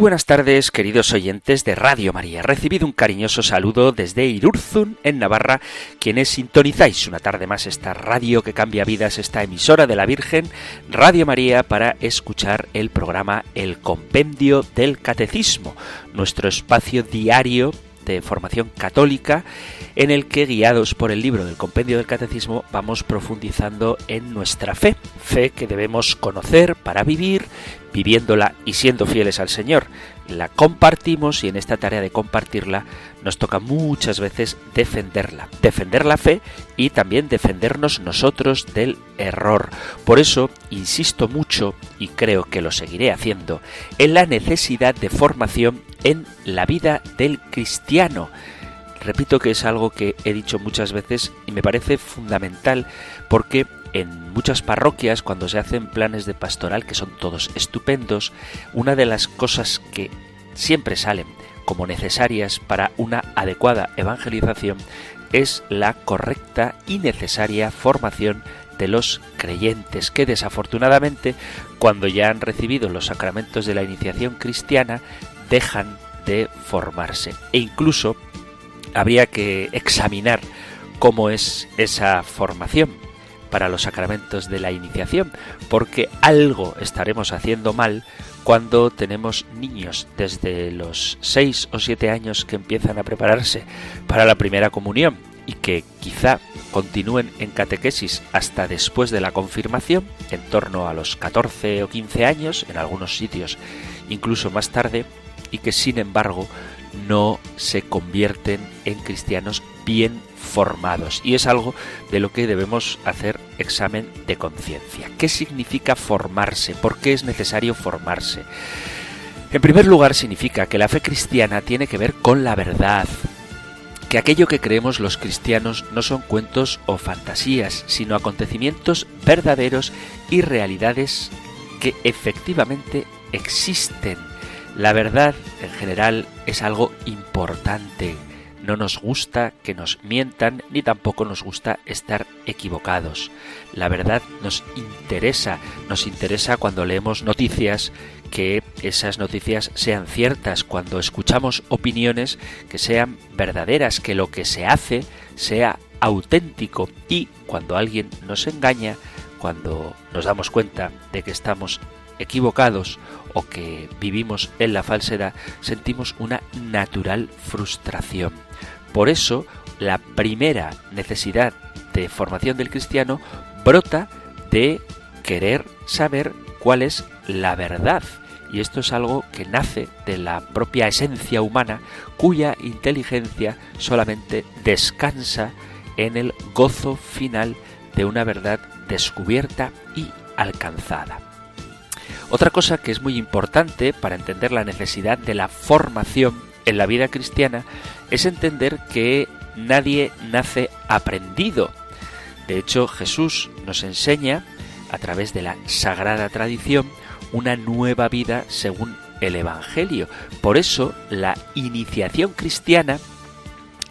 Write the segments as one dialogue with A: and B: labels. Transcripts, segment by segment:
A: Buenas tardes, queridos oyentes de Radio María. Recibido un cariñoso saludo desde Irurzun, en Navarra, quienes sintonizáis una tarde más esta radio que cambia vidas, esta emisora de la Virgen, Radio María, para escuchar el programa El Compendio del Catecismo, nuestro espacio diario de formación católica en el que, guiados por el libro del Compendio del Catecismo, vamos profundizando en nuestra fe, fe que debemos conocer para vivir, viviéndola y siendo fieles al Señor. La compartimos y en esta tarea de compartirla nos toca muchas veces defenderla, defender la fe y también defendernos nosotros del error. Por eso insisto mucho, y creo que lo seguiré haciendo, en la necesidad de formación en la vida del cristiano. Repito que es algo que he dicho muchas veces y me parece fundamental porque en muchas parroquias cuando se hacen planes de pastoral que son todos estupendos, una de las cosas que siempre salen como necesarias para una adecuada evangelización es la correcta y necesaria formación de los creyentes que desafortunadamente cuando ya han recibido los sacramentos de la iniciación cristiana dejan de formarse. E incluso habría que examinar cómo es esa formación para los sacramentos de la iniciación, porque algo estaremos haciendo mal cuando tenemos niños desde los 6 o 7 años que empiezan a prepararse para la primera comunión y que quizá continúen en catequesis hasta después de la confirmación, en torno a los 14 o 15 años, en algunos sitios incluso más tarde, y que sin embargo no se convierten en cristianos bien formados. Y es algo de lo que debemos hacer examen de conciencia. ¿Qué significa formarse? ¿Por qué es necesario formarse? En primer lugar, significa que la fe cristiana tiene que ver con la verdad, que aquello que creemos los cristianos no son cuentos o fantasías, sino acontecimientos verdaderos y realidades que efectivamente existen la verdad en general es algo importante. No nos gusta que nos mientan ni tampoco nos gusta estar equivocados. La verdad nos interesa, nos interesa cuando leemos noticias que esas noticias sean ciertas, cuando escuchamos opiniones que sean verdaderas, que lo que se hace sea auténtico y cuando alguien nos engaña, cuando nos damos cuenta de que estamos equivocados o que vivimos en la falsedad, sentimos una natural frustración. Por eso, la primera necesidad de formación del cristiano brota de querer saber cuál es la verdad. Y esto es algo que nace de la propia esencia humana, cuya inteligencia solamente descansa en el gozo final de una verdad descubierta y alcanzada. Otra cosa que es muy importante para entender la necesidad de la formación en la vida cristiana es entender que nadie nace aprendido. De hecho, Jesús nos enseña, a través de la sagrada tradición, una nueva vida según el Evangelio. Por eso, la iniciación cristiana,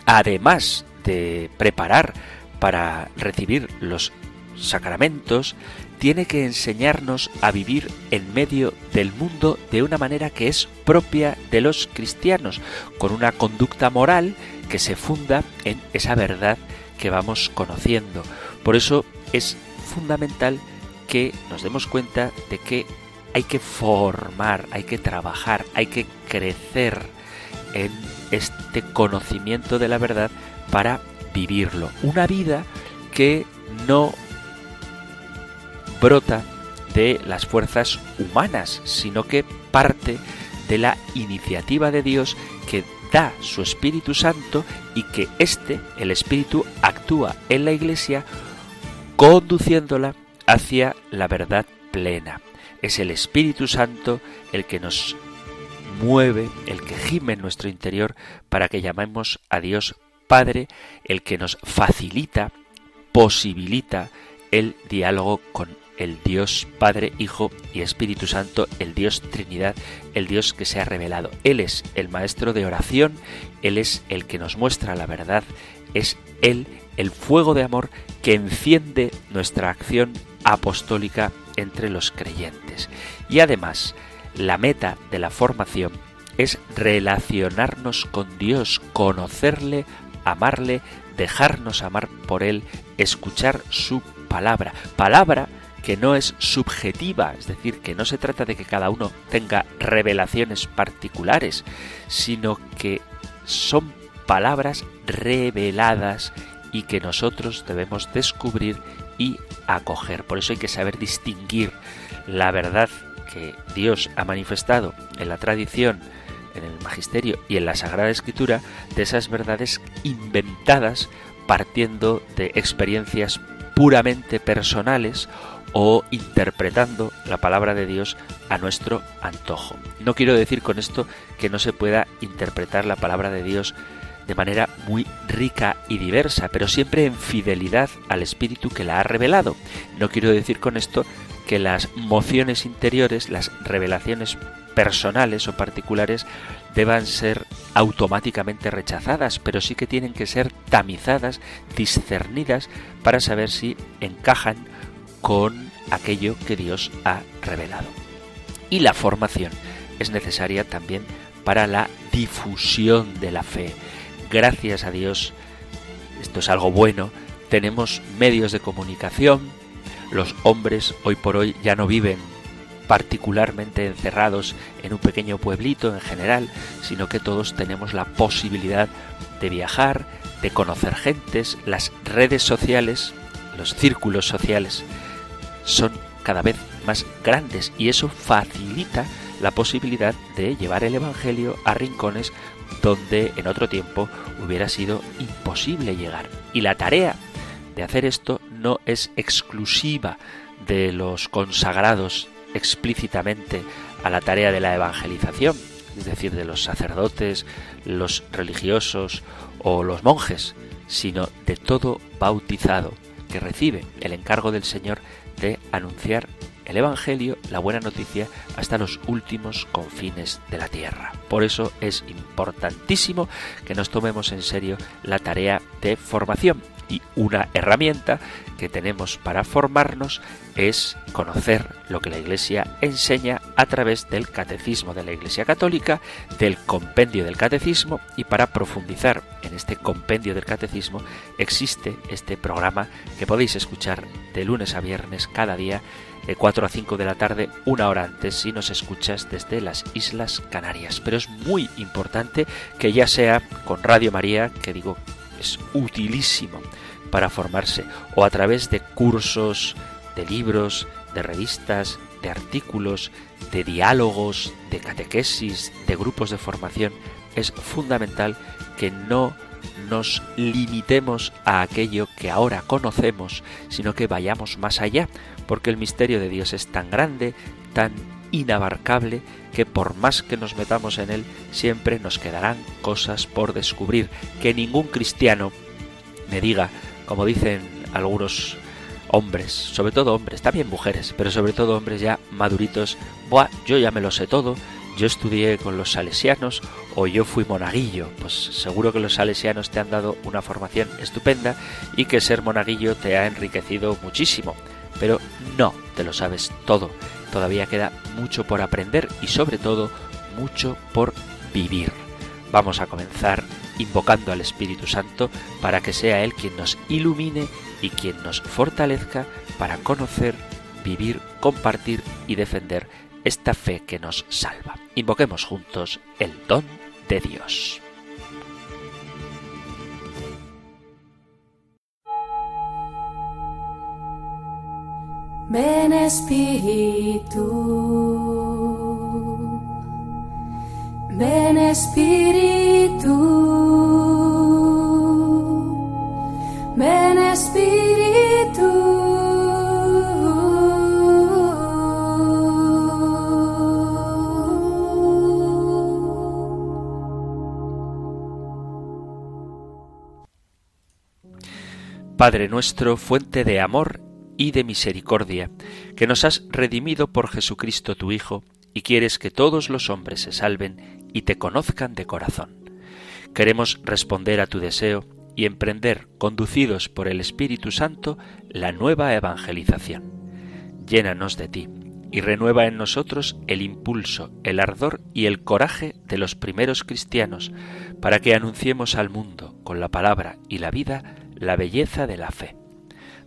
A: además de preparar para recibir los sacramentos, tiene que enseñarnos a vivir en medio del mundo de una manera que es propia de los cristianos, con una conducta moral que se funda en esa verdad que vamos conociendo. Por eso es fundamental que nos demos cuenta de que hay que formar, hay que trabajar, hay que crecer en este conocimiento de la verdad para vivirlo. Una vida que no brota de las fuerzas humanas, sino que parte de la iniciativa de Dios que da su Espíritu Santo y que éste, el Espíritu, actúa en la Iglesia conduciéndola hacia la verdad plena. Es el Espíritu Santo el que nos mueve, el que gime en nuestro interior para que llamemos a Dios Padre, el que nos facilita posibilita el diálogo con el Dios Padre, Hijo y Espíritu Santo, el Dios Trinidad, el Dios que se ha revelado. Él es el maestro de oración, Él es el que nos muestra la verdad, es Él el fuego de amor que enciende nuestra acción apostólica entre los creyentes. Y además, la meta de la formación es relacionarnos con Dios, conocerle, amarle, dejarnos amar por Él, escuchar su palabra. Palabra que no es subjetiva, es decir, que no se trata de que cada uno tenga revelaciones particulares, sino que son palabras reveladas y que nosotros debemos descubrir y acoger. Por eso hay que saber distinguir la verdad que Dios ha manifestado en la tradición, en el magisterio y en la Sagrada Escritura de esas verdades inventadas partiendo de experiencias puramente personales o interpretando la palabra de Dios a nuestro antojo. No quiero decir con esto que no se pueda interpretar la palabra de Dios de manera muy rica y diversa, pero siempre en fidelidad al Espíritu que la ha revelado. No quiero decir con esto que las mociones interiores, las revelaciones personales o particulares deban ser automáticamente rechazadas, pero sí que tienen que ser tamizadas, discernidas, para saber si encajan con aquello que Dios ha revelado. Y la formación es necesaria también para la difusión de la fe. Gracias a Dios, esto es algo bueno, tenemos medios de comunicación, los hombres hoy por hoy ya no viven particularmente encerrados en un pequeño pueblito en general, sino que todos tenemos la posibilidad de viajar, de conocer gentes, las redes sociales, los círculos sociales son cada vez más grandes y eso facilita la posibilidad de llevar el Evangelio a rincones donde en otro tiempo hubiera sido imposible llegar. Y la tarea de hacer esto no es exclusiva de los consagrados explícitamente a la tarea de la evangelización, es decir, de los sacerdotes, los religiosos o los monjes, sino de todo bautizado que recibe el encargo del Señor de anunciar el Evangelio, la buena noticia, hasta los últimos confines de la tierra. Por eso es importantísimo que nos tomemos en serio la tarea de formación y una herramienta que tenemos para formarnos es conocer lo que la Iglesia enseña a través del Catecismo de la Iglesia Católica, del Compendio del Catecismo y para profundizar en este Compendio del Catecismo existe este programa que podéis escuchar de lunes a viernes cada día de 4 a 5 de la tarde, una hora antes si nos escuchas desde las Islas Canarias. Pero es muy importante que ya sea con Radio María, que digo es utilísimo para formarse, o a través de cursos, de libros, de revistas, de artículos, de diálogos, de catequesis, de grupos de formación, es fundamental que no nos limitemos a aquello que ahora conocemos, sino que vayamos más allá, porque el misterio de Dios es tan grande, tan inabarcable, que por más que nos metamos en él, siempre nos quedarán cosas por descubrir, que ningún cristiano me diga, como dicen algunos hombres, sobre todo hombres, también mujeres, pero sobre todo hombres ya maduritos, Buah, yo ya me lo sé todo, yo estudié con los salesianos o yo fui monaguillo. Pues seguro que los salesianos te han dado una formación estupenda y que ser monaguillo te ha enriquecido muchísimo. Pero no te lo sabes todo. Todavía queda mucho por aprender y sobre todo mucho por vivir. Vamos a comenzar invocando al Espíritu Santo para que sea Él quien nos ilumine y quien nos fortalezca para conocer, vivir, compartir y defender esta fe que nos salva. Invoquemos juntos el don de Dios.
B: Ven Espíritu, ven Espíritu, ven Espíritu.
A: Padre nuestro, fuente de amor y de misericordia, que nos has redimido por Jesucristo tu Hijo, y quieres que todos los hombres se salven y te conozcan de corazón. Queremos responder a tu deseo y emprender, conducidos por el Espíritu Santo, la nueva evangelización. Llénanos de ti y renueva en nosotros el impulso, el ardor y el coraje de los primeros cristianos, para que anunciemos al mundo, con la palabra y la vida, la belleza de la fe.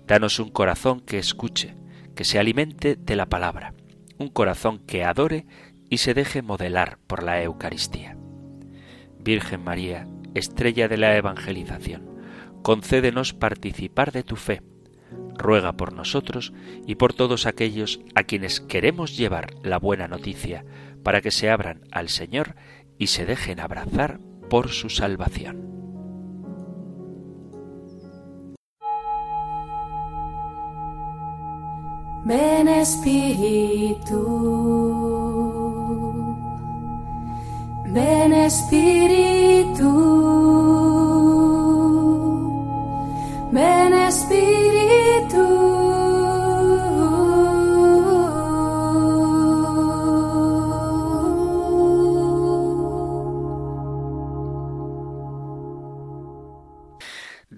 A: Danos un corazón que escuche, que se alimente de la palabra, un corazón que adore y se deje modelar por la Eucaristía. Virgen María, estrella de la evangelización, concédenos participar de tu fe. Ruega por nosotros y por todos aquellos a quienes queremos llevar la buena noticia, para que se abran al Señor y se dejen abrazar por su salvación.
B: Ven Espíritu, ven Espíritu, ven Espíritu.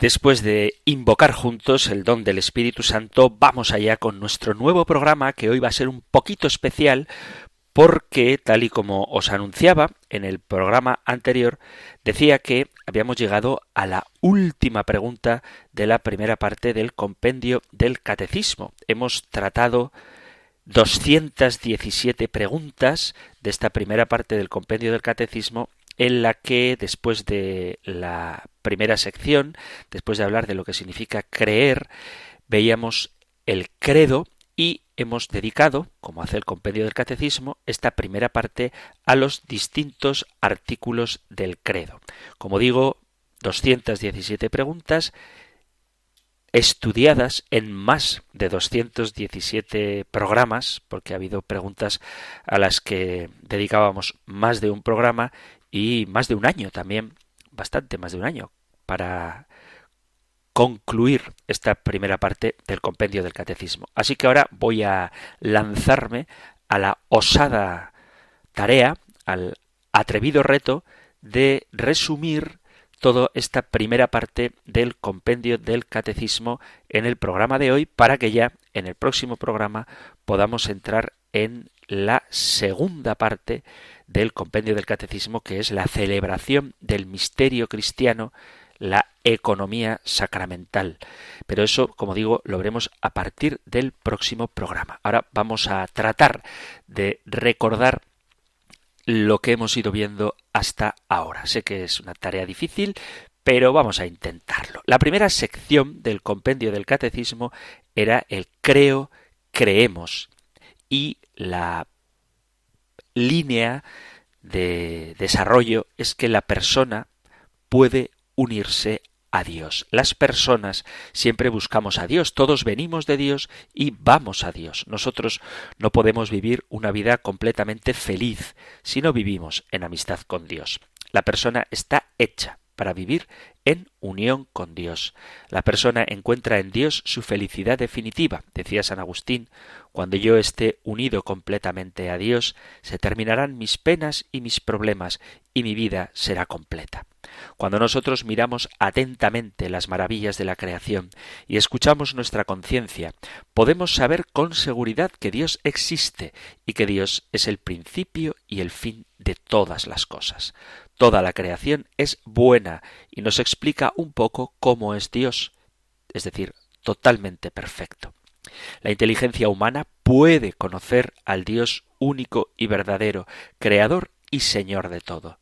A: Después de invocar juntos el don del Espíritu Santo, vamos allá con nuestro nuevo programa que hoy va a ser un poquito especial porque, tal y como os anunciaba en el programa anterior, decía que habíamos llegado a la última pregunta de la primera parte del compendio del catecismo. Hemos tratado 217 preguntas de esta primera parte del compendio del catecismo en la que después de la primera sección, después de hablar de lo que significa creer, veíamos el credo y hemos dedicado, como hace el compendio del catecismo, esta primera parte a los distintos artículos del credo. Como digo, 217 preguntas estudiadas en más de 217 programas, porque ha habido preguntas a las que dedicábamos más de un programa y más de un año también, bastante más de un año, para concluir esta primera parte del compendio del catecismo. Así que ahora voy a lanzarme a la osada tarea, al atrevido reto de resumir toda esta primera parte del compendio del catecismo en el programa de hoy para que ya en el próximo programa podamos entrar en la segunda parte del compendio del catecismo, que es la celebración del misterio cristiano, economía sacramental. Pero eso, como digo, lo veremos a partir del próximo programa. Ahora vamos a tratar de recordar lo que hemos ido viendo hasta ahora. Sé que es una tarea difícil, pero vamos a intentarlo. La primera sección del compendio del catecismo era el creo, creemos y la línea de desarrollo es que la persona puede unirse a Dios. Las personas siempre buscamos a Dios, todos venimos de Dios y vamos a Dios. Nosotros no podemos vivir una vida completamente feliz si no vivimos en amistad con Dios. La persona está hecha para vivir en unión con Dios. La persona encuentra en Dios su felicidad definitiva. Decía San Agustín, cuando yo esté unido completamente a Dios, se terminarán mis penas y mis problemas, y mi vida será completa. Cuando nosotros miramos atentamente las maravillas de la creación y escuchamos nuestra conciencia, podemos saber con seguridad que Dios existe y que Dios es el principio y el fin de todas las cosas. Toda la creación es buena y nos explica un poco cómo es Dios, es decir, totalmente perfecto. La inteligencia humana puede conocer al Dios único y verdadero, creador y señor de todo.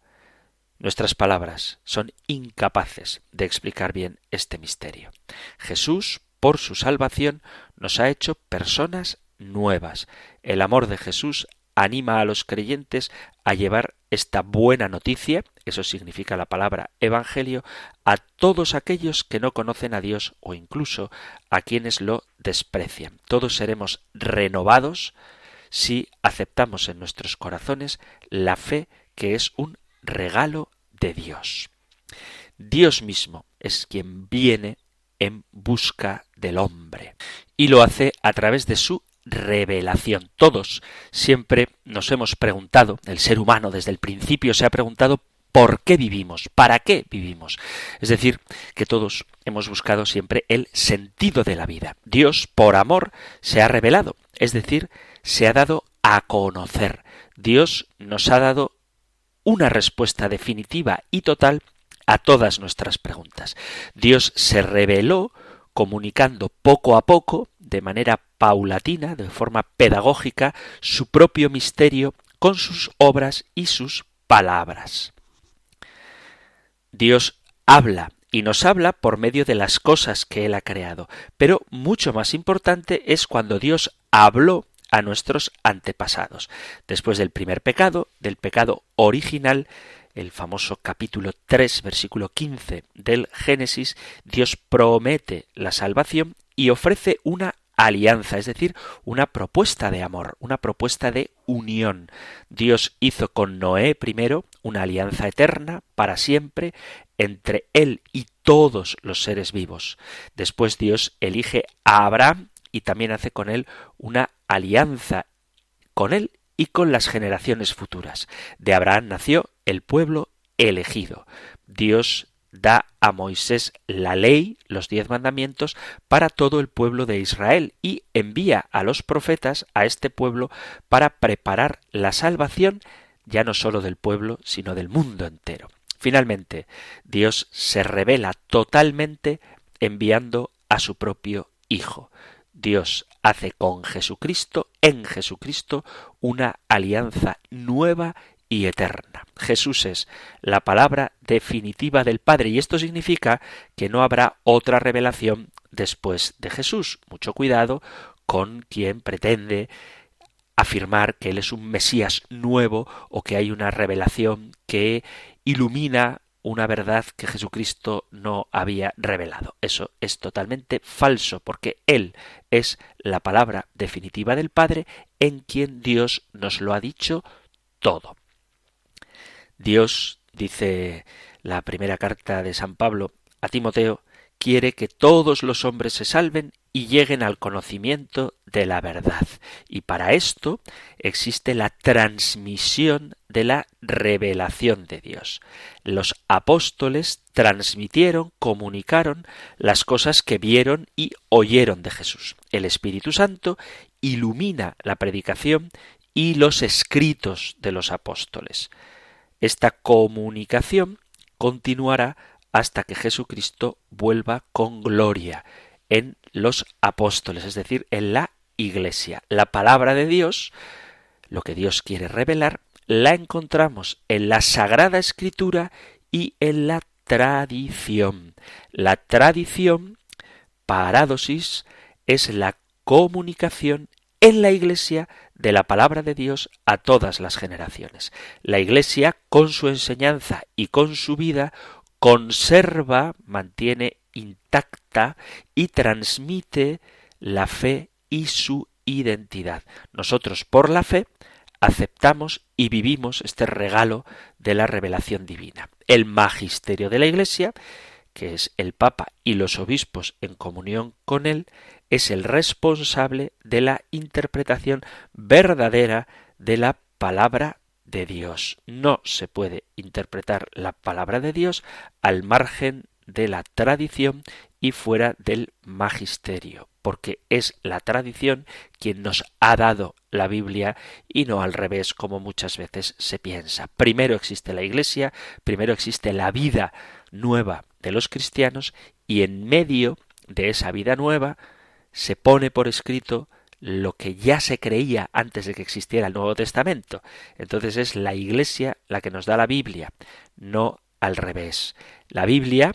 A: Nuestras palabras son incapaces de explicar bien este misterio. Jesús, por su salvación, nos ha hecho personas nuevas. El amor de Jesús anima a los creyentes a llevar esta buena noticia, eso significa la palabra Evangelio, a todos aquellos que no conocen a Dios o incluso a quienes lo desprecian. Todos seremos renovados si aceptamos en nuestros corazones la fe que es un regalo de Dios. Dios mismo es quien viene en busca del hombre. Y lo hace a través de su revelación. Todos siempre nos hemos preguntado, el ser humano desde el principio se ha preguntado por qué vivimos, para qué vivimos. Es decir, que todos hemos buscado siempre el sentido de la vida. Dios, por amor, se ha revelado, es decir, se ha dado a conocer. Dios nos ha dado una respuesta definitiva y total a todas nuestras preguntas. Dios se reveló comunicando poco a poco, de manera paulatina, de forma pedagógica, su propio misterio con sus obras y sus palabras. Dios habla y nos habla por medio de las cosas que Él ha creado, pero mucho más importante es cuando Dios habló a nuestros antepasados. Después del primer pecado, del pecado original, el famoso capítulo 3, versículo 15 del Génesis, Dios promete la salvación y ofrece una alianza, es decir, una propuesta de amor, una propuesta de unión. Dios hizo con Noé primero una alianza eterna para siempre entre él y todos los seres vivos. Después Dios elige a Abraham y también hace con él una alianza con él y con las generaciones futuras. De Abraham nació el pueblo elegido. Dios da a Moisés la ley, los diez mandamientos, para todo el pueblo de Israel y envía a los profetas a este pueblo para preparar la salvación ya no sólo del pueblo, sino del mundo entero. Finalmente, Dios se revela totalmente enviando a su propio Hijo. Dios hace con Jesucristo, en Jesucristo, una alianza nueva y eterna. Jesús es la palabra definitiva del Padre y esto significa que no habrá otra revelación después de Jesús. Mucho cuidado con quien pretende afirmar que Él es un Mesías nuevo o que hay una revelación que ilumina una verdad que Jesucristo no había revelado. Eso es totalmente falso, porque Él es la palabra definitiva del Padre en quien Dios nos lo ha dicho todo. Dios, dice la primera carta de San Pablo a Timoteo, quiere que todos los hombres se salven y lleguen al conocimiento de la verdad. Y para esto existe la transmisión de la revelación de Dios. Los apóstoles transmitieron, comunicaron las cosas que vieron y oyeron de Jesús. El Espíritu Santo ilumina la predicación y los escritos de los apóstoles. Esta comunicación continuará hasta que Jesucristo vuelva con gloria en los apóstoles, es decir, en la Iglesia. La palabra de Dios, lo que Dios quiere revelar, la encontramos en la Sagrada Escritura y en la tradición. La tradición, parádosis, es la comunicación en la Iglesia de la palabra de Dios a todas las generaciones. La Iglesia, con su enseñanza y con su vida, conserva, mantiene intacta y transmite la fe y su identidad. Nosotros, por la fe, aceptamos y vivimos este regalo de la revelación divina. El magisterio de la Iglesia, que es el Papa y los obispos en comunión con él, es el responsable de la interpretación verdadera de la palabra de Dios. No se puede interpretar la palabra de Dios al margen de la tradición y fuera del magisterio, porque es la tradición quien nos ha dado la Biblia y no al revés como muchas veces se piensa. Primero existe la Iglesia, primero existe la vida nueva de los cristianos y en medio de esa vida nueva se pone por escrito lo que ya se creía antes de que existiera el Nuevo Testamento. Entonces es la Iglesia la que nos da la Biblia, no al revés. La Biblia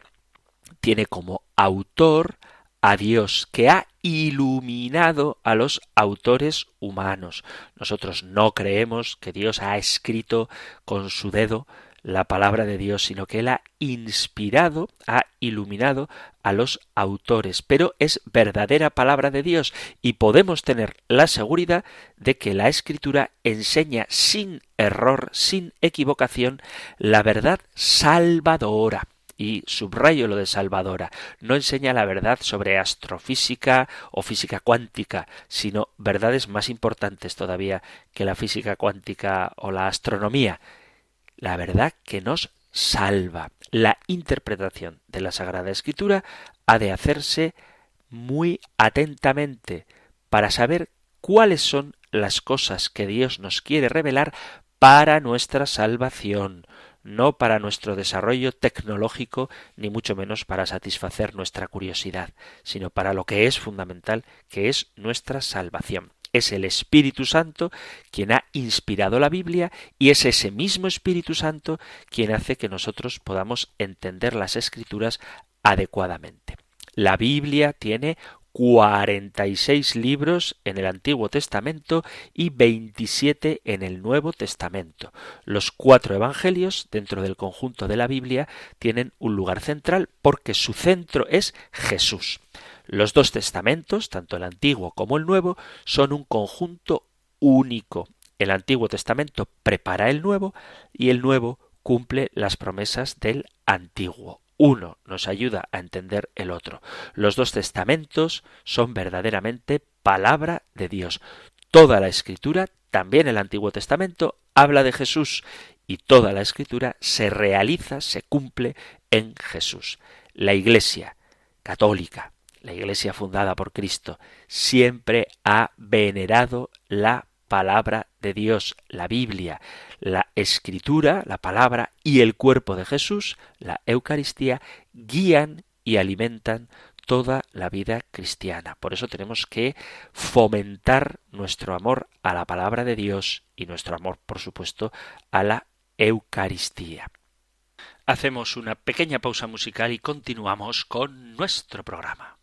A: tiene como autor a Dios, que ha iluminado a los autores humanos. Nosotros no creemos que Dios ha escrito con su dedo la palabra de Dios, sino que Él ha inspirado, ha iluminado a los autores, pero es verdadera palabra de Dios y podemos tener la seguridad de que la escritura enseña sin error, sin equivocación, la verdad salvadora. Y subrayo lo de Salvadora, no enseña la verdad sobre astrofísica o física cuántica, sino verdades más importantes todavía que la física cuántica o la astronomía, la verdad que nos salva. La interpretación de la Sagrada Escritura ha de hacerse muy atentamente para saber cuáles son las cosas que Dios nos quiere revelar para nuestra salvación, no para nuestro desarrollo tecnológico, ni mucho menos para satisfacer nuestra curiosidad, sino para lo que es fundamental, que es nuestra salvación. Es el Espíritu Santo quien ha inspirado la Biblia y es ese mismo Espíritu Santo quien hace que nosotros podamos entender las escrituras adecuadamente. La Biblia tiene 46 libros en el Antiguo Testamento y 27 en el Nuevo Testamento. Los cuatro evangelios dentro del conjunto de la Biblia tienen un lugar central porque su centro es Jesús. Los dos testamentos, tanto el Antiguo como el Nuevo, son un conjunto único. El Antiguo Testamento prepara el Nuevo y el Nuevo cumple las promesas del Antiguo uno nos ayuda a entender el otro. Los dos testamentos son verdaderamente palabra de Dios. Toda la escritura, también el Antiguo Testamento, habla de Jesús y toda la escritura se realiza, se cumple en Jesús. La Iglesia católica, la Iglesia fundada por Cristo, siempre ha venerado la palabra de Dios, la Biblia, la escritura, la palabra y el cuerpo de Jesús, la Eucaristía, guían y alimentan toda la vida cristiana. Por eso tenemos que fomentar nuestro amor a la palabra de Dios y nuestro amor, por supuesto, a la Eucaristía. Hacemos una pequeña pausa musical y continuamos con nuestro programa.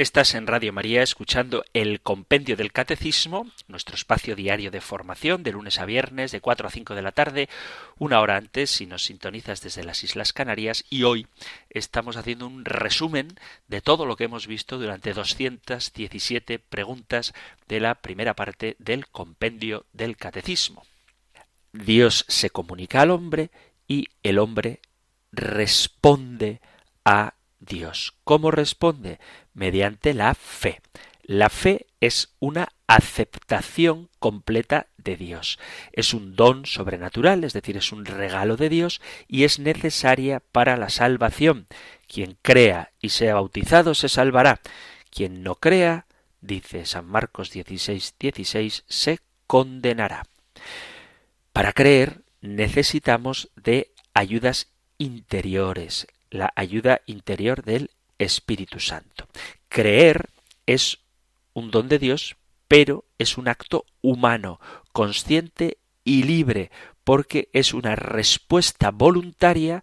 A: Estás en Radio María escuchando el Compendio del Catecismo, nuestro espacio diario de formación de lunes a viernes de 4 a 5 de la tarde, una hora antes si nos sintonizas desde las Islas Canarias y hoy estamos haciendo un resumen de todo lo que hemos visto durante 217 preguntas de la primera parte del Compendio del Catecismo. Dios se comunica al hombre y el hombre responde a Dios. ¿Cómo responde? Mediante la fe. La fe es una aceptación completa de Dios. Es un don sobrenatural, es decir, es un regalo de Dios y es necesaria para la salvación. Quien crea y sea bautizado se salvará. Quien no crea, dice San Marcos 16, 16, se condenará. Para creer necesitamos de ayudas interiores la ayuda interior del Espíritu Santo. Creer es un don de Dios, pero es un acto humano, consciente y libre, porque es una respuesta voluntaria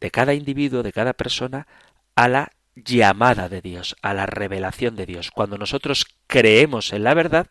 A: de cada individuo, de cada persona, a la llamada de Dios, a la revelación de Dios. Cuando nosotros creemos en la verdad,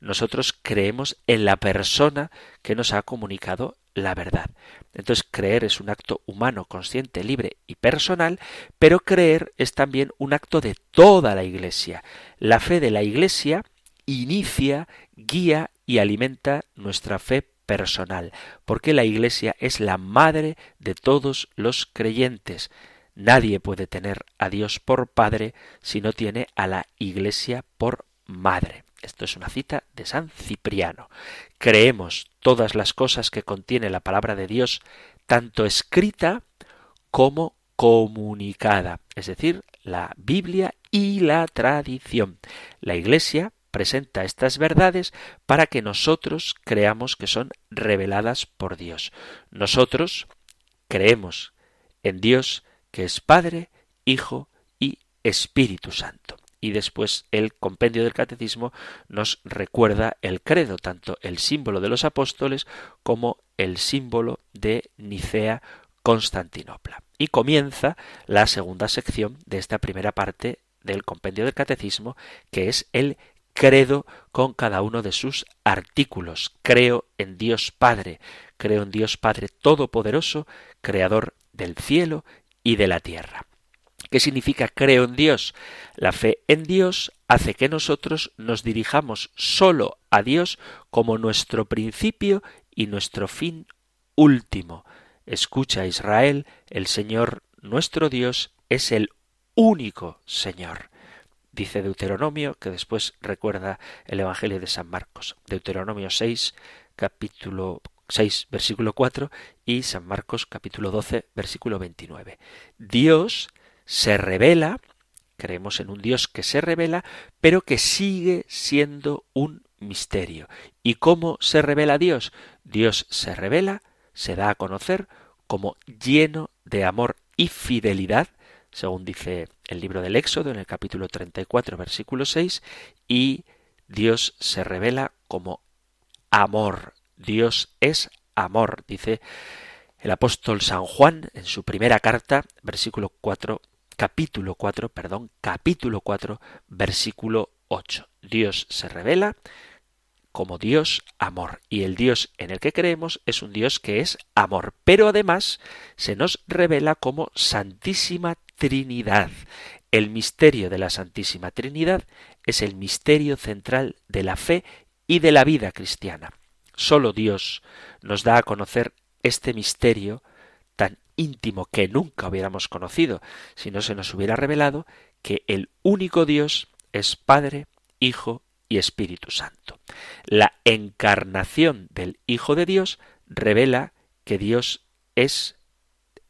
A: nosotros creemos en la persona que nos ha comunicado la verdad. Entonces creer es un acto humano, consciente, libre y personal, pero creer es también un acto de toda la Iglesia. La fe de la Iglesia inicia, guía y alimenta nuestra fe personal, porque la Iglesia es la madre de todos los creyentes. Nadie puede tener a Dios por Padre si no tiene a la Iglesia por Madre. Esto es una cita de San Cipriano. Creemos todas las cosas que contiene la palabra de Dios, tanto escrita como comunicada, es decir, la Biblia y la tradición. La Iglesia presenta estas verdades para que nosotros creamos que son reveladas por Dios. Nosotros creemos en Dios que es Padre, Hijo y Espíritu Santo y después el compendio del catecismo nos recuerda el credo, tanto el símbolo de los apóstoles como el símbolo de Nicea Constantinopla. Y comienza la segunda sección de esta primera parte del compendio del catecismo, que es el credo con cada uno de sus artículos. Creo en Dios Padre, creo en Dios Padre Todopoderoso, Creador del cielo y de la tierra. ¿Qué significa creo en Dios? La fe en Dios hace que nosotros nos dirijamos solo a Dios como nuestro principio y nuestro fin último. Escucha Israel, el Señor nuestro Dios es el único Señor. Dice Deuteronomio, que después recuerda el Evangelio de San Marcos. Deuteronomio 6, capítulo 6, versículo 4 y San Marcos capítulo 12, versículo 29. Dios se revela, creemos en un Dios que se revela, pero que sigue siendo un misterio. ¿Y cómo se revela Dios? Dios se revela, se da a conocer como lleno de amor y fidelidad, según dice el libro del Éxodo en el capítulo 34, versículo 6, y Dios se revela como amor. Dios es amor, dice el apóstol San Juan en su primera carta, versículo 4 capítulo 4, perdón, capítulo 4, versículo 8. Dios se revela como Dios amor. Y el Dios en el que creemos es un Dios que es amor. Pero además se nos revela como Santísima Trinidad. El misterio de la Santísima Trinidad es el misterio central de la fe y de la vida cristiana. Solo Dios nos da a conocer este misterio íntimo que nunca hubiéramos conocido si no se nos hubiera revelado que el único Dios es Padre, Hijo y Espíritu Santo. La encarnación del Hijo de Dios revela que Dios es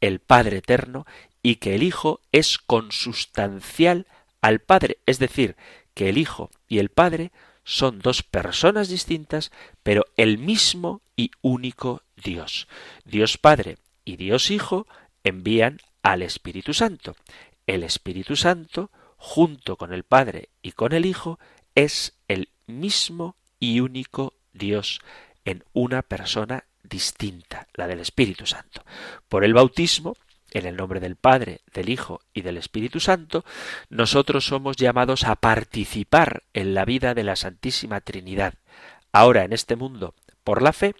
A: el Padre eterno y que el Hijo es consustancial al Padre, es decir, que el Hijo y el Padre son dos personas distintas, pero el mismo y único Dios. Dios Padre y Dios Hijo envían al Espíritu Santo. El Espíritu Santo, junto con el Padre y con el Hijo, es el mismo y único Dios en una persona distinta, la del Espíritu Santo. Por el bautismo, en el nombre del Padre, del Hijo y del Espíritu Santo, nosotros somos llamados a participar en la vida de la Santísima Trinidad, ahora en este mundo por la fe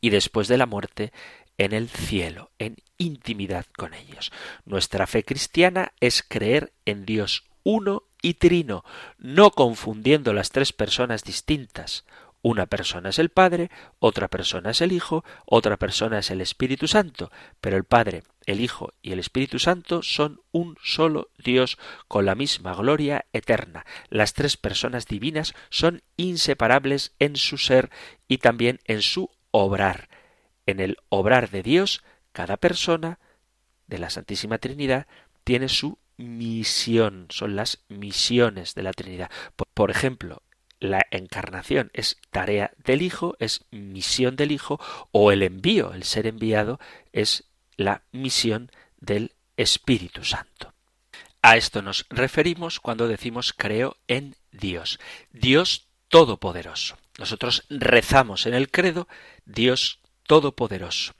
A: y después de la muerte en el cielo, en intimidad con ellos. Nuestra fe cristiana es creer en Dios uno y trino, no confundiendo las tres personas distintas. Una persona es el Padre, otra persona es el Hijo, otra persona es el Espíritu Santo, pero el Padre, el Hijo y el Espíritu Santo son un solo Dios con la misma gloria eterna. Las tres personas divinas son inseparables en su ser y también en su obrar. En el obrar de Dios, cada persona de la Santísima Trinidad tiene su misión, son las misiones de la Trinidad. Por ejemplo, la encarnación es tarea del Hijo, es misión del Hijo, o el envío, el ser enviado, es la misión del Espíritu Santo. A esto nos referimos cuando decimos creo en Dios, Dios Todopoderoso. Nosotros rezamos en el credo Dios Todopoderoso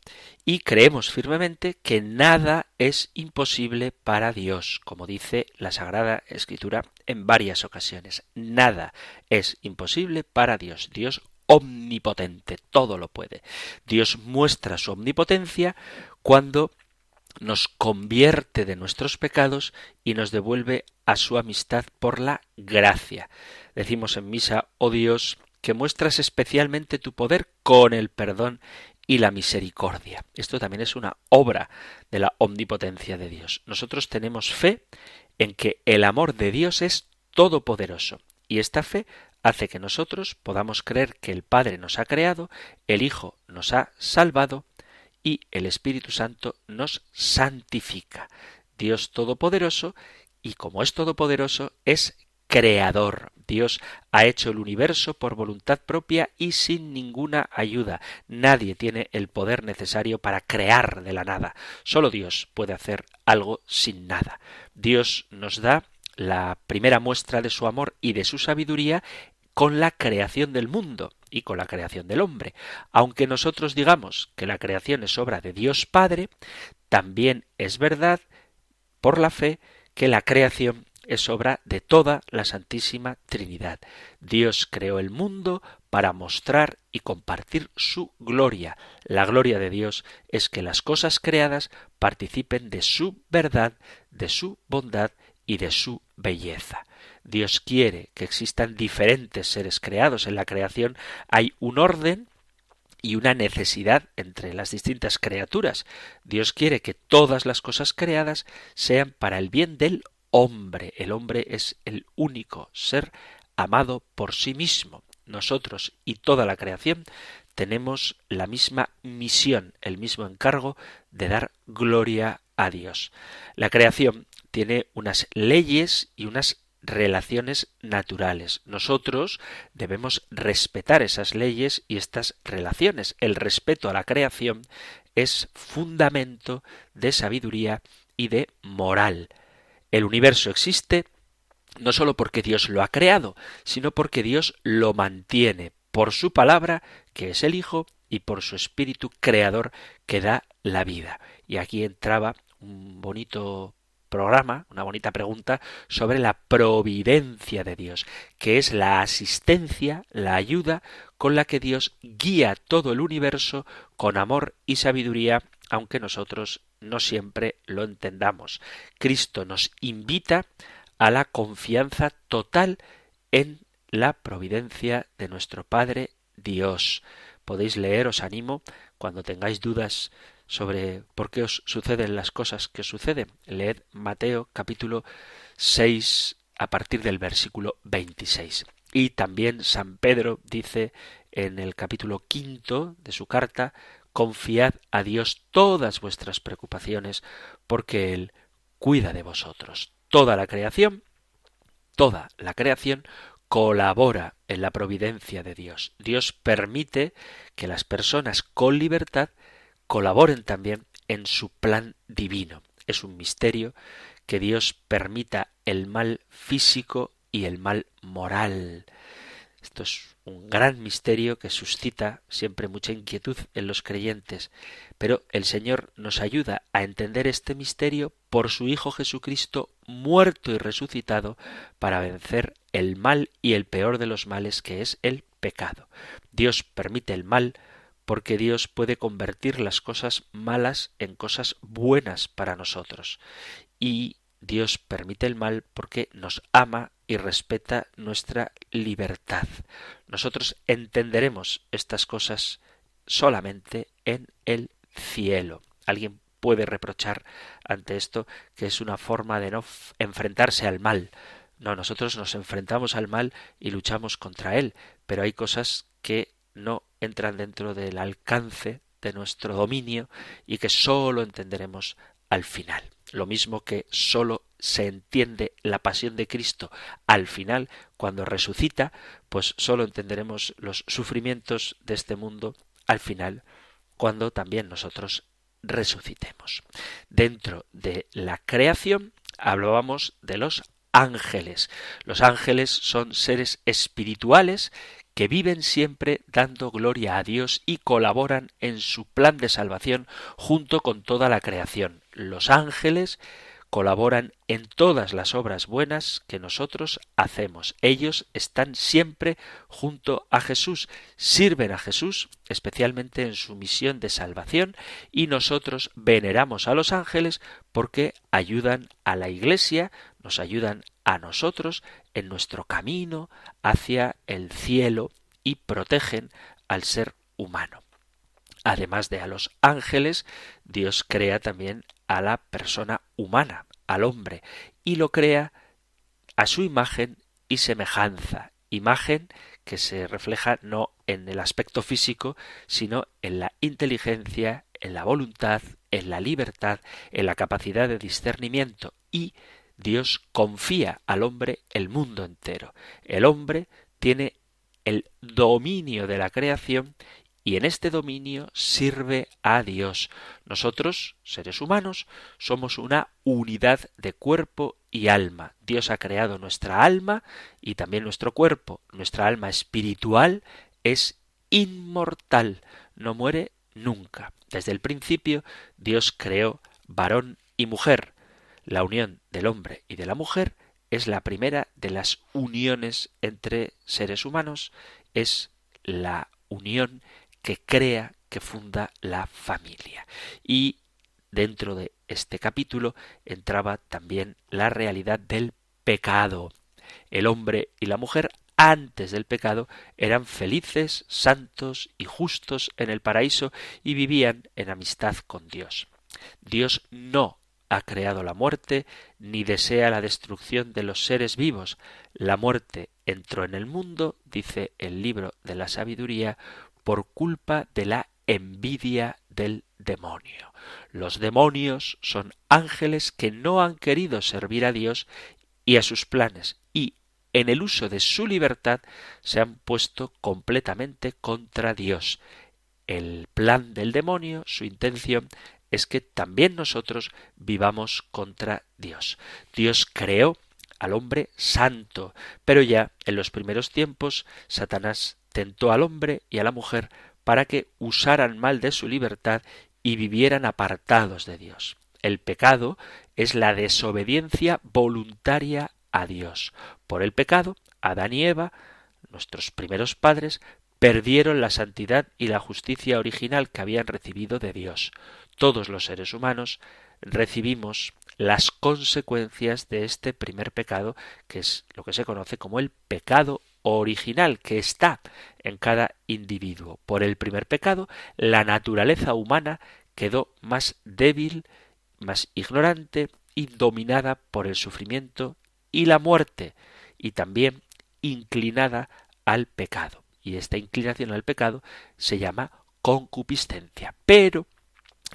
A: y creemos firmemente que nada es imposible para Dios, como dice la Sagrada Escritura en varias ocasiones. Nada es imposible para Dios. Dios omnipotente, todo lo puede. Dios muestra su omnipotencia cuando nos convierte de nuestros pecados y nos devuelve a su amistad por la gracia. Decimos en misa, oh Dios, que muestras especialmente tu poder con el perdón y la misericordia. Esto también es una obra de la omnipotencia de Dios. Nosotros tenemos fe en que el amor de Dios es todopoderoso y esta fe hace que nosotros podamos creer que el Padre nos ha creado, el Hijo nos ha salvado y el Espíritu Santo nos santifica. Dios Todopoderoso, y como es Todopoderoso, es creador. Dios ha hecho el universo por voluntad propia y sin ninguna ayuda. Nadie tiene el poder necesario para crear de la nada. Solo Dios puede hacer algo sin nada. Dios nos da la primera muestra de su amor y de su sabiduría con la creación del mundo y con la creación del hombre. Aunque nosotros digamos que la creación es obra de Dios Padre, también es verdad, por la fe, que la creación es obra de toda la Santísima Trinidad. Dios creó el mundo para mostrar y compartir su gloria. La gloria de Dios es que las cosas creadas participen de su verdad, de su bondad y de su belleza. Dios quiere que existan diferentes seres creados en la creación. Hay un orden y una necesidad entre las distintas criaturas. Dios quiere que todas las cosas creadas sean para el bien del hombre. El hombre es el único ser amado por sí mismo. Nosotros y toda la creación tenemos la misma misión, el mismo encargo de dar gloria a Dios. La creación tiene unas leyes y unas relaciones naturales. Nosotros debemos respetar esas leyes y estas relaciones. El respeto a la creación es fundamento de sabiduría y de moral. El universo existe no sólo porque Dios lo ha creado, sino porque Dios lo mantiene por su palabra, que es el Hijo, y por su Espíritu creador que da la vida. Y aquí entraba un bonito programa, una bonita pregunta sobre la providencia de Dios, que es la asistencia, la ayuda con la que Dios guía todo el universo con amor y sabiduría, aunque nosotros no siempre lo entendamos. Cristo nos invita a la confianza total en la providencia de nuestro Padre Dios. Podéis leer, os animo, cuando tengáis dudas sobre por qué os suceden las cosas que suceden. Leed Mateo capítulo 6 a partir del versículo 26. Y también San Pedro dice en el capítulo quinto de su carta Confiad a Dios todas vuestras preocupaciones, porque Él cuida de vosotros. Toda la creación, toda la creación colabora en la providencia de Dios. Dios permite que las personas con libertad colaboren también en su plan divino. Es un misterio que Dios permita el mal físico y el mal moral. Esto es un gran misterio que suscita siempre mucha inquietud en los creyentes, pero el Señor nos ayuda a entender este misterio por su Hijo Jesucristo muerto y resucitado para vencer el mal y el peor de los males que es el pecado. Dios permite el mal porque Dios puede convertir las cosas malas en cosas buenas para nosotros. Y Dios permite el mal porque nos ama y respeta nuestra libertad. Nosotros entenderemos estas cosas solamente en el cielo. Alguien puede reprochar ante esto que es una forma de no enfrentarse al mal. No, nosotros nos enfrentamos al mal y luchamos contra él, pero hay cosas que no entran dentro del alcance de nuestro dominio y que sólo entenderemos al final. Lo mismo que sólo se entiende la pasión de Cristo al final, cuando resucita, pues sólo entenderemos los sufrimientos de este mundo al final, cuando también nosotros resucitemos. Dentro de la creación hablábamos de los ángeles. Los ángeles son seres espirituales que viven siempre dando gloria a Dios y colaboran en su plan de salvación junto con toda la creación. Los ángeles colaboran en todas las obras buenas que nosotros hacemos. Ellos están siempre junto a Jesús, sirven a Jesús, especialmente en su misión de salvación, y nosotros veneramos a los ángeles porque ayudan a la Iglesia, nos ayudan a nosotros en nuestro camino hacia el cielo y protegen al ser humano. Además de a los ángeles, Dios crea también a la persona humana, al hombre, y lo crea a su imagen y semejanza, imagen que se refleja no en el aspecto físico, sino en la inteligencia, en la voluntad, en la libertad, en la capacidad de discernimiento y Dios confía al hombre el mundo entero. El hombre tiene el dominio de la creación y en este dominio sirve a Dios. Nosotros, seres humanos, somos una unidad de cuerpo y alma. Dios ha creado nuestra alma y también nuestro cuerpo. Nuestra alma espiritual es inmortal, no muere nunca. Desde el principio Dios creó varón y mujer. La unión del hombre y de la mujer es la primera de las uniones entre seres humanos, es la unión que crea, que funda la familia. Y dentro de este capítulo entraba también la realidad del pecado. El hombre y la mujer antes del pecado eran felices, santos y justos en el paraíso y vivían en amistad con Dios. Dios no ha creado la muerte ni desea la destrucción de los seres vivos. La muerte entró en el mundo, dice el libro de la sabiduría, por culpa de la envidia del demonio. Los demonios son ángeles que no han querido servir a Dios y a sus planes y en el uso de su libertad se han puesto completamente contra Dios. El plan del demonio, su intención, es que también nosotros vivamos contra Dios. Dios creó al hombre santo, pero ya en los primeros tiempos Satanás tentó al hombre y a la mujer para que usaran mal de su libertad y vivieran apartados de Dios. El pecado es la desobediencia voluntaria a Dios. Por el pecado, Adán y Eva, nuestros primeros padres, perdieron la santidad y la justicia original que habían recibido de Dios. Todos los seres humanos recibimos las consecuencias de este primer pecado, que es lo que se conoce como el pecado original que está en cada individuo. Por el primer pecado, la naturaleza humana quedó más débil, más ignorante y dominada por el sufrimiento y la muerte, y también inclinada al pecado. Y esta inclinación al pecado se llama concupiscencia. Pero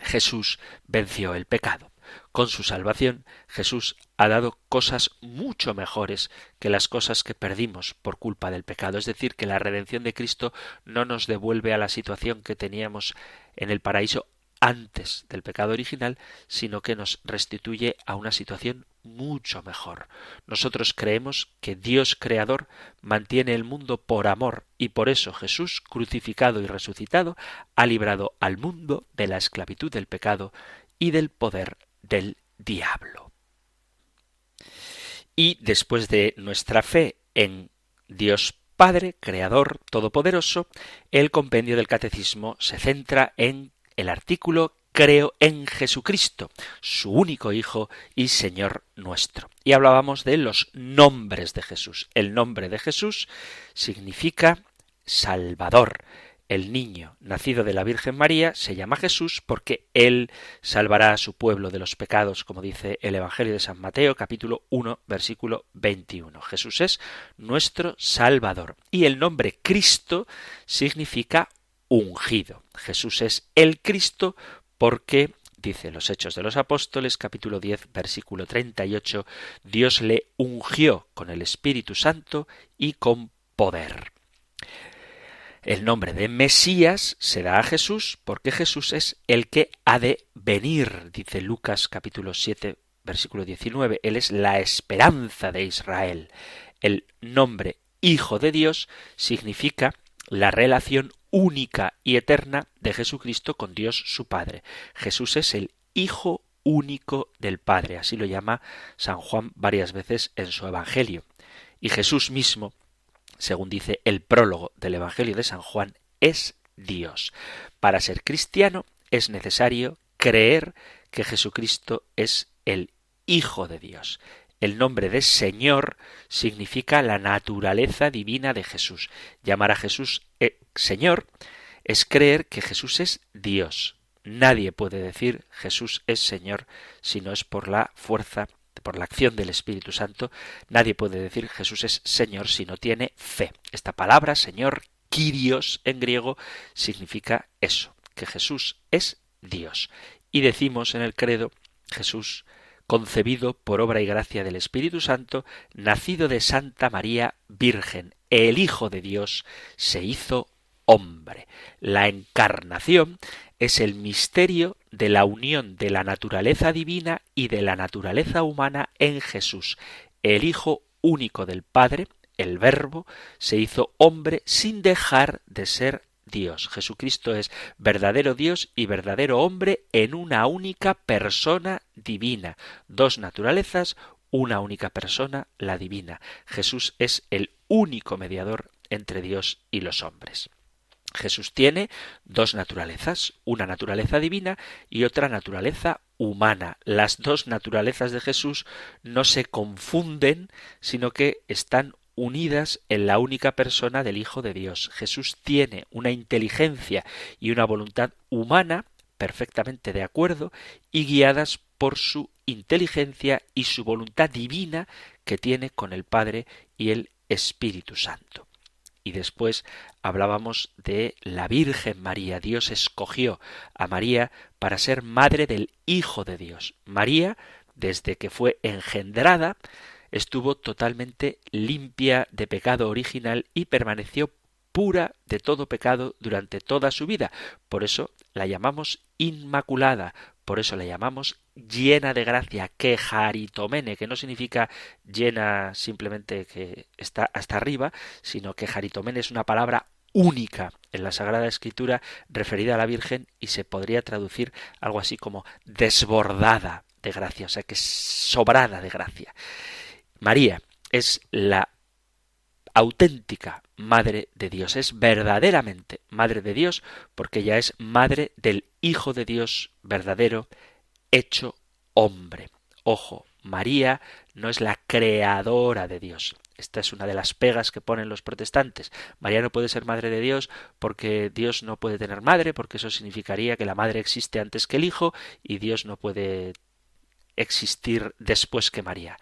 A: Jesús venció el pecado. Con su salvación, Jesús ha dado cosas mucho mejores que las cosas que perdimos por culpa del pecado. Es decir, que la redención de Cristo no nos devuelve a la situación que teníamos en el paraíso antes del pecado original, sino que nos restituye a una situación mucho mejor. Nosotros creemos que Dios Creador mantiene el mundo por amor y por eso Jesús, crucificado y resucitado, ha librado al mundo de la esclavitud del pecado y del poder del diablo. Y después de nuestra fe en Dios Padre, Creador Todopoderoso, el compendio del Catecismo se centra en el artículo Creo en Jesucristo, su único Hijo y Señor nuestro. Y hablábamos de los nombres de Jesús. El nombre de Jesús significa Salvador, el niño nacido de la Virgen María se llama Jesús porque él salvará a su pueblo de los pecados, como dice el Evangelio de San Mateo, capítulo 1, versículo 21. Jesús es nuestro Salvador. Y el nombre Cristo significa ungido. Jesús es el Cristo porque dice los Hechos de los Apóstoles, capítulo 10, versículo 38, Dios le ungió con el Espíritu Santo y con poder. El nombre de Mesías se da a Jesús porque Jesús es el que ha de venir, dice Lucas capítulo 7 versículo 19. Él es la esperanza de Israel. El nombre Hijo de Dios significa la relación única y eterna de Jesucristo con Dios su Padre. Jesús es el Hijo único del Padre, así lo llama San Juan varias veces en su Evangelio. Y Jesús mismo según dice el prólogo del Evangelio de San Juan, es Dios. Para ser cristiano es necesario creer que Jesucristo es el Hijo de Dios. El nombre de Señor significa la naturaleza divina de Jesús. Llamar a Jesús eh, Señor es creer que Jesús es Dios. Nadie puede decir Jesús es Señor si no es por la fuerza por la acción del Espíritu Santo, nadie puede decir Jesús es Señor si no tiene fe. Esta palabra, Señor, Kyrios en griego, significa eso, que Jesús es Dios. Y decimos en el credo, Jesús, concebido por obra y gracia del Espíritu Santo, nacido de Santa María Virgen, el Hijo de Dios, se hizo hombre. La encarnación es el misterio de la unión de la naturaleza divina y de la naturaleza humana en Jesús. El Hijo único del Padre, el Verbo, se hizo hombre sin dejar de ser Dios. Jesucristo es verdadero Dios y verdadero hombre en una única persona divina. Dos naturalezas, una única persona, la divina. Jesús es el único mediador entre Dios y los hombres. Jesús tiene dos naturalezas, una naturaleza divina y otra naturaleza humana. Las dos naturalezas de Jesús no se confunden, sino que están unidas en la única persona del Hijo de Dios. Jesús tiene una inteligencia y una voluntad humana perfectamente de acuerdo y guiadas por su inteligencia y su voluntad divina que tiene con el Padre y el Espíritu Santo y después hablábamos de la Virgen María. Dios escogió a María para ser madre del Hijo de Dios. María, desde que fue engendrada, estuvo totalmente limpia de pecado original y permaneció pura de todo pecado durante toda su vida. Por eso la llamamos Inmaculada, por eso la llamamos llena de gracia, que jaritomene, que no significa llena simplemente que está hasta arriba, sino que jaritomene es una palabra única en la Sagrada Escritura referida a la Virgen y se podría traducir algo así como desbordada de gracia, o sea que sobrada de gracia. María es la auténtica Madre de Dios, es verdaderamente Madre de Dios porque ella es Madre del Hijo de Dios verdadero, hecho hombre. Ojo, María no es la creadora de Dios. Esta es una de las pegas que ponen los protestantes. María no puede ser madre de Dios porque Dios no puede tener madre, porque eso significaría que la madre existe antes que el hijo y Dios no puede existir después que María.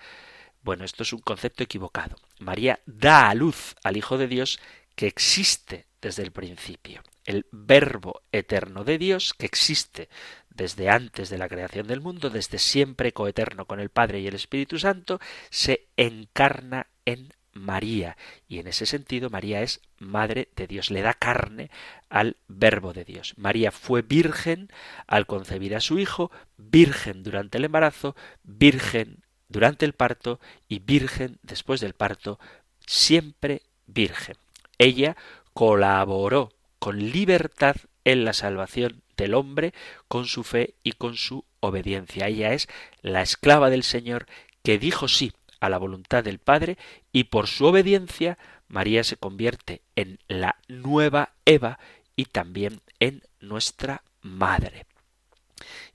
A: Bueno, esto es un concepto equivocado. María da a luz al Hijo de Dios que existe desde el principio. El verbo eterno de Dios que existe desde antes de la creación del mundo, desde siempre coeterno con el Padre y el Espíritu Santo, se encarna en María. Y en ese sentido María es Madre de Dios, le da carne al Verbo de Dios. María fue virgen al concebir a su Hijo, virgen durante el embarazo, virgen durante el parto y virgen después del parto, siempre virgen. Ella colaboró con libertad en la salvación del hombre con su fe y con su obediencia. Ella es la esclava del Señor que dijo sí a la voluntad del Padre y por su obediencia María se convierte en la nueva Eva y también en nuestra madre.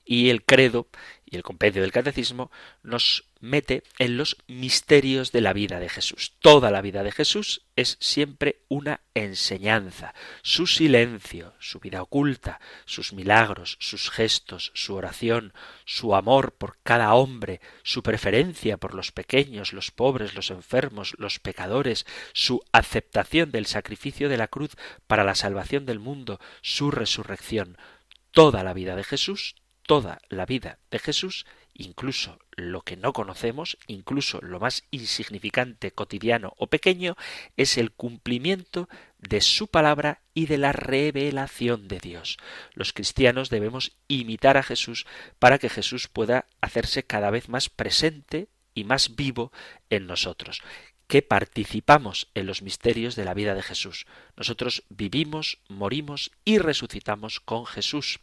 A: Y el credo y el compendio del catecismo nos mete en los misterios de la vida de Jesús. Toda la vida de Jesús es siempre una enseñanza. Su silencio, su vida oculta, sus milagros, sus gestos, su oración, su amor por cada hombre, su preferencia por los pequeños, los pobres, los enfermos, los pecadores, su aceptación del sacrificio de la cruz para la salvación del mundo, su resurrección. Toda la vida de Jesús toda la vida de Jesús, incluso lo que no conocemos, incluso lo más insignificante, cotidiano o pequeño, es el cumplimiento de su palabra y de la revelación de Dios. Los cristianos debemos imitar a Jesús para que Jesús pueda hacerse cada vez más presente y más vivo en nosotros que participamos en los misterios de la vida de Jesús. Nosotros vivimos, morimos y resucitamos con Jesús.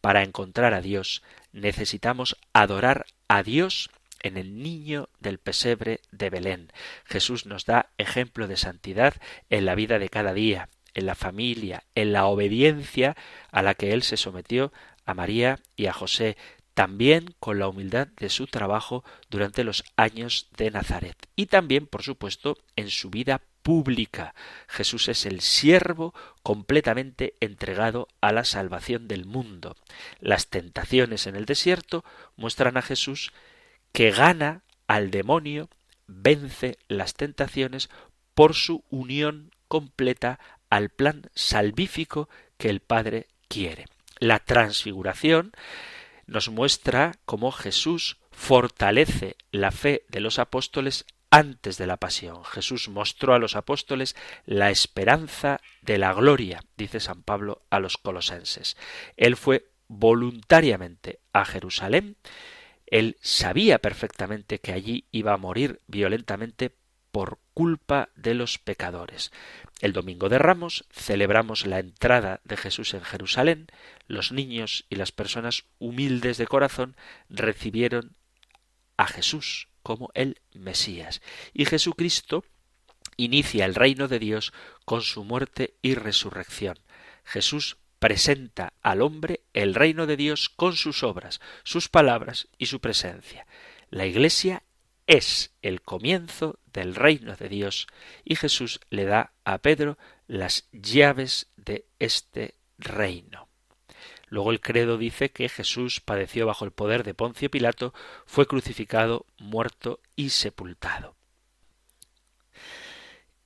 A: Para encontrar a Dios necesitamos adorar a Dios en el niño del pesebre de Belén. Jesús nos da ejemplo de santidad en la vida de cada día, en la familia, en la obediencia a la que Él se sometió a María y a José, también con la humildad de su trabajo durante los años de Nazaret y también, por supuesto, en su vida pública. Jesús es el siervo completamente entregado a la salvación del mundo. Las tentaciones en el desierto muestran a Jesús que gana al demonio, vence las tentaciones por su unión completa al plan salvífico que el Padre quiere. La transfiguración nos muestra cómo Jesús fortalece la fe de los apóstoles antes de la pasión. Jesús mostró a los apóstoles la esperanza de la gloria, dice San Pablo a los colosenses. Él fue voluntariamente a Jerusalén. Él sabía perfectamente que allí iba a morir violentamente por culpa de los pecadores. El domingo de Ramos celebramos la entrada de Jesús en Jerusalén. Los niños y las personas humildes de corazón recibieron a Jesús como el Mesías. Y Jesucristo inicia el reino de Dios con su muerte y resurrección. Jesús presenta al hombre el reino de Dios con sus obras, sus palabras y su presencia. La Iglesia es el comienzo del reino de Dios y Jesús le da a Pedro las llaves de este reino. Luego el credo dice que Jesús padeció bajo el poder de Poncio Pilato, fue crucificado, muerto y sepultado.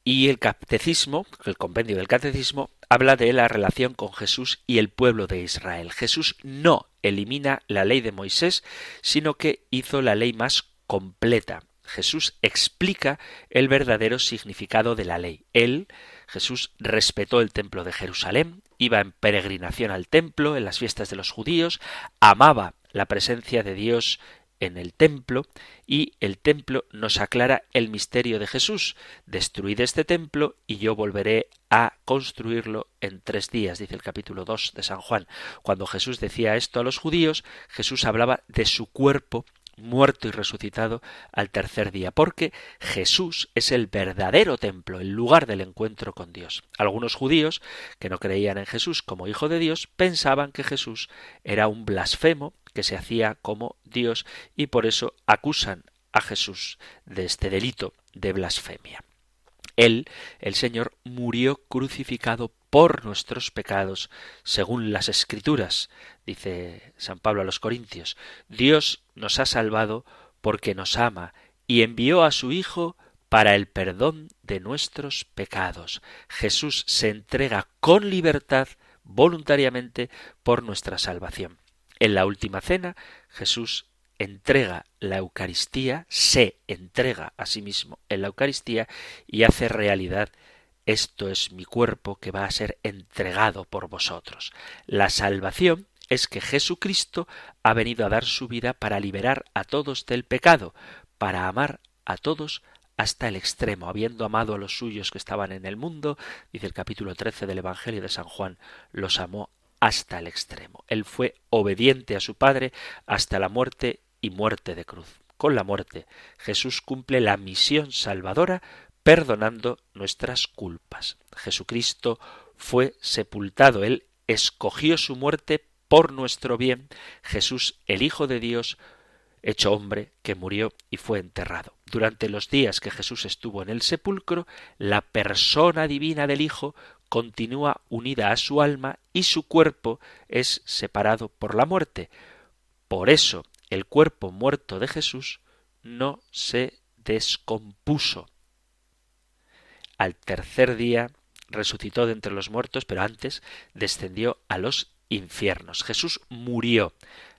A: Y el catecismo, el compendio del catecismo, habla de la relación con Jesús y el pueblo de Israel. Jesús no elimina la ley de Moisés, sino que hizo la ley más completa. Jesús explica el verdadero significado de la ley. Él, Jesús, respetó el templo de Jerusalén, iba en peregrinación al templo en las fiestas de los judíos, amaba la presencia de Dios en el templo y el templo nos aclara el misterio de Jesús. Destruid este templo y yo volveré a construirlo en tres días, dice el capítulo 2 de San Juan. Cuando Jesús decía esto a los judíos, Jesús hablaba de su cuerpo muerto y resucitado al tercer día, porque Jesús es el verdadero templo, el lugar del encuentro con Dios. Algunos judíos, que no creían en Jesús como Hijo de Dios, pensaban que Jesús era un blasfemo que se hacía como Dios y por eso acusan a Jesús de este delito de blasfemia. Él, el Señor, murió crucificado por nuestros pecados, según las Escrituras, dice San Pablo a los Corintios. Dios nos ha salvado porque nos ama y envió a su Hijo para el perdón de nuestros pecados. Jesús se entrega con libertad voluntariamente por nuestra salvación. En la última cena, Jesús entrega la Eucaristía, se entrega a sí mismo en la Eucaristía y hace realidad esto es mi cuerpo que va a ser entregado por vosotros. La salvación es que Jesucristo ha venido a dar su vida para liberar a todos del pecado, para amar a todos hasta el extremo, habiendo amado a los suyos que estaban en el mundo, dice el capítulo 13 del Evangelio de San Juan, los amó hasta el extremo. Él fue obediente a su Padre hasta la muerte y muerte de cruz. Con la muerte, Jesús cumple la misión salvadora perdonando nuestras culpas. Jesucristo fue sepultado, Él escogió su muerte por nuestro bien. Jesús, el Hijo de Dios, hecho hombre, que murió y fue enterrado. Durante los días que Jesús estuvo en el sepulcro, la persona divina del Hijo continúa unida a su alma y su cuerpo es separado por la muerte. Por eso el cuerpo muerto de Jesús no se descompuso. Al tercer día resucitó de entre los muertos, pero antes descendió a los infiernos. Jesús murió.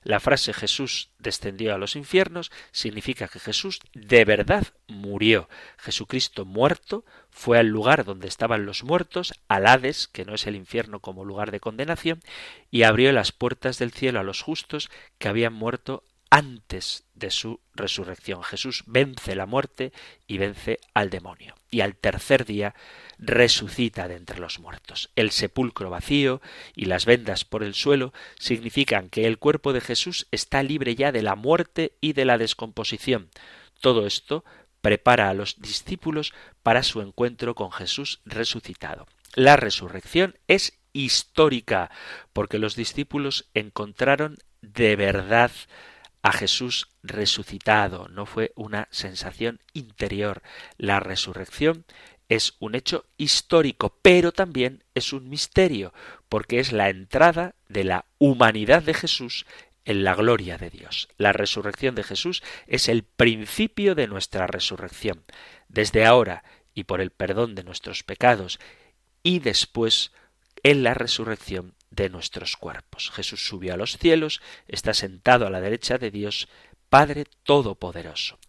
A: La frase Jesús descendió a los infiernos significa que Jesús de verdad murió. Jesucristo muerto fue al lugar donde estaban los muertos, al Hades, que no es el infierno como lugar de condenación, y abrió las puertas del cielo a los justos que habían muerto antes de su resurrección. Jesús vence la muerte y vence al demonio. Y al tercer día resucita de entre los muertos. El sepulcro vacío y las vendas por el suelo significan que el cuerpo de Jesús está libre ya de la muerte y de la descomposición. Todo esto prepara a los discípulos para su encuentro con Jesús resucitado. La resurrección es histórica porque los discípulos encontraron de verdad a Jesús resucitado, no fue una sensación interior. La resurrección es un hecho histórico, pero también es un misterio, porque es la entrada de la humanidad de Jesús en la gloria de Dios. La resurrección de Jesús es el principio de nuestra resurrección. Desde ahora y por el perdón de nuestros pecados y después en la resurrección de nuestros cuerpos. Jesús subió a los cielos, está sentado a la derecha de Dios, Padre Todopoderoso.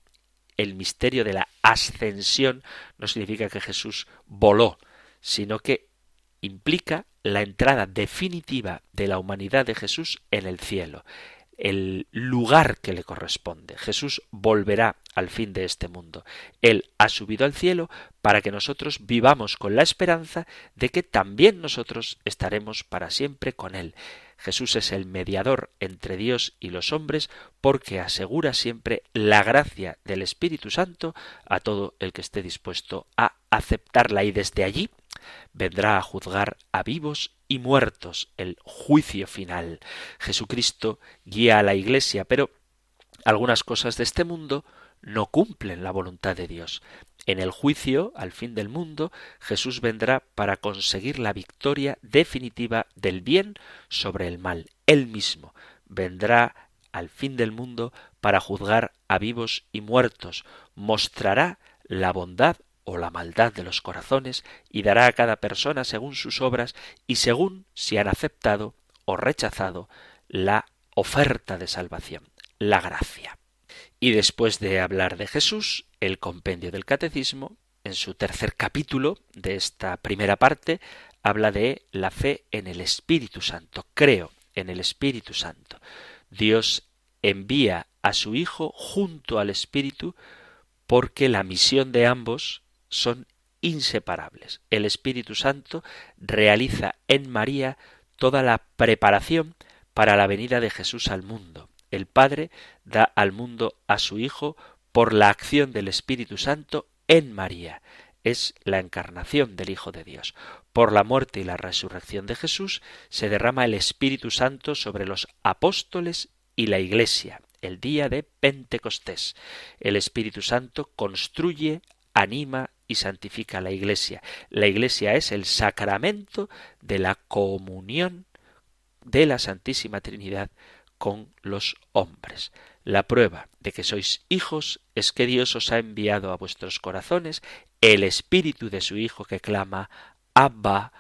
A: El misterio de la ascensión no significa que Jesús voló, sino que implica la entrada definitiva de la humanidad de Jesús en el cielo el lugar que le corresponde. Jesús volverá al fin de este mundo. Él ha subido al cielo para que nosotros vivamos con la esperanza de que también nosotros estaremos para siempre con Él. Jesús es el mediador entre Dios y los hombres porque asegura siempre la gracia del Espíritu Santo a todo el que esté dispuesto a aceptarla y desde allí vendrá a juzgar a vivos y muertos, el juicio final. Jesucristo guía a la Iglesia, pero algunas cosas de este mundo no cumplen la voluntad de Dios. En el juicio, al fin del mundo, Jesús vendrá para conseguir la victoria definitiva del bien sobre el mal. Él mismo vendrá al fin del mundo para juzgar a vivos y muertos, mostrará la bondad o la maldad de los corazones y dará a cada persona según sus obras y según si han aceptado o rechazado la oferta de salvación, la gracia. Y después de hablar de Jesús, el compendio del catecismo, en su tercer capítulo de esta primera parte, habla de la fe en el Espíritu Santo. Creo en el Espíritu Santo. Dios envía a su Hijo junto al Espíritu porque la misión de ambos son inseparables. El Espíritu Santo realiza en María toda la preparación para la venida de Jesús al mundo. El Padre da al mundo a su Hijo por la acción del Espíritu Santo en María. Es la encarnación del Hijo de Dios. Por la muerte y la resurrección de Jesús se derrama el Espíritu Santo sobre los apóstoles y la Iglesia, el día de Pentecostés. El Espíritu Santo construye, anima y santifica la Iglesia. La Iglesia es el sacramento de la comunión de la Santísima Trinidad con los hombres. La prueba de que sois hijos es que Dios os ha enviado a vuestros corazones el Espíritu de su Hijo que clama Abba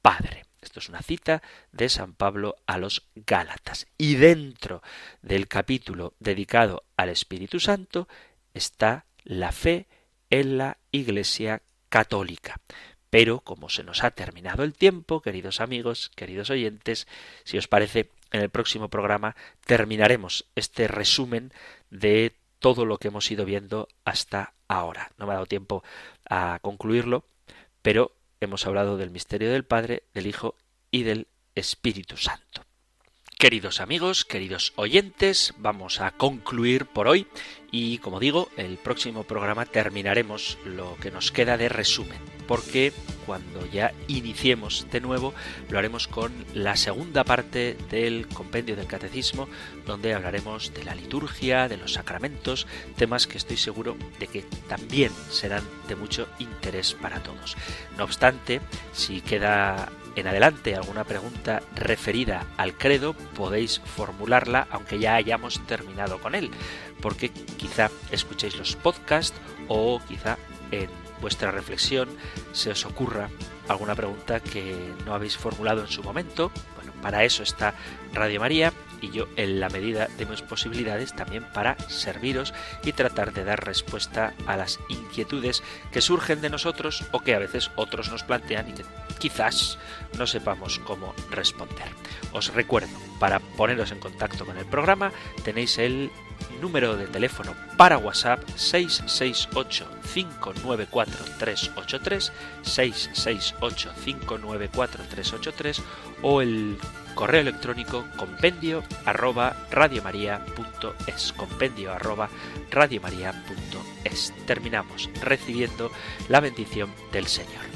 A: Padre. Esto es una cita de San Pablo a los Gálatas. Y dentro del capítulo dedicado al Espíritu Santo está la fe en la Iglesia católica. Pero como se nos ha terminado el tiempo, queridos amigos, queridos oyentes, si os parece, en el próximo programa terminaremos este resumen de todo lo que hemos ido viendo hasta ahora. No me ha dado tiempo a concluirlo, pero hemos hablado del misterio del Padre, del Hijo y del Espíritu Santo. Queridos amigos, queridos oyentes, vamos a concluir por hoy y como digo, el próximo programa terminaremos lo que nos queda de resumen, porque cuando ya iniciemos de nuevo lo haremos con la segunda parte del compendio del catecismo, donde hablaremos de la liturgia, de los sacramentos, temas que estoy seguro de que también serán de mucho interés para todos. No obstante, si queda en adelante alguna pregunta referida al credo, podéis formularla aunque ya hayamos terminado con él porque quizá escuchéis los podcasts o quizá en vuestra reflexión se os ocurra alguna pregunta que no habéis formulado en su momento. Bueno, para eso está Radio María y yo en la medida de mis posibilidades también para serviros y tratar de dar respuesta a las inquietudes que surgen de nosotros o que a veces otros nos plantean y que quizás no sepamos cómo responder. Os recuerdo, para poneros en contacto con el programa tenéis el número de teléfono para WhatsApp 668 594 383 668 594 383 o el correo electrónico compendio arroba radiomaria.es compendio arroba radiomaria.es terminamos recibiendo la bendición del Señor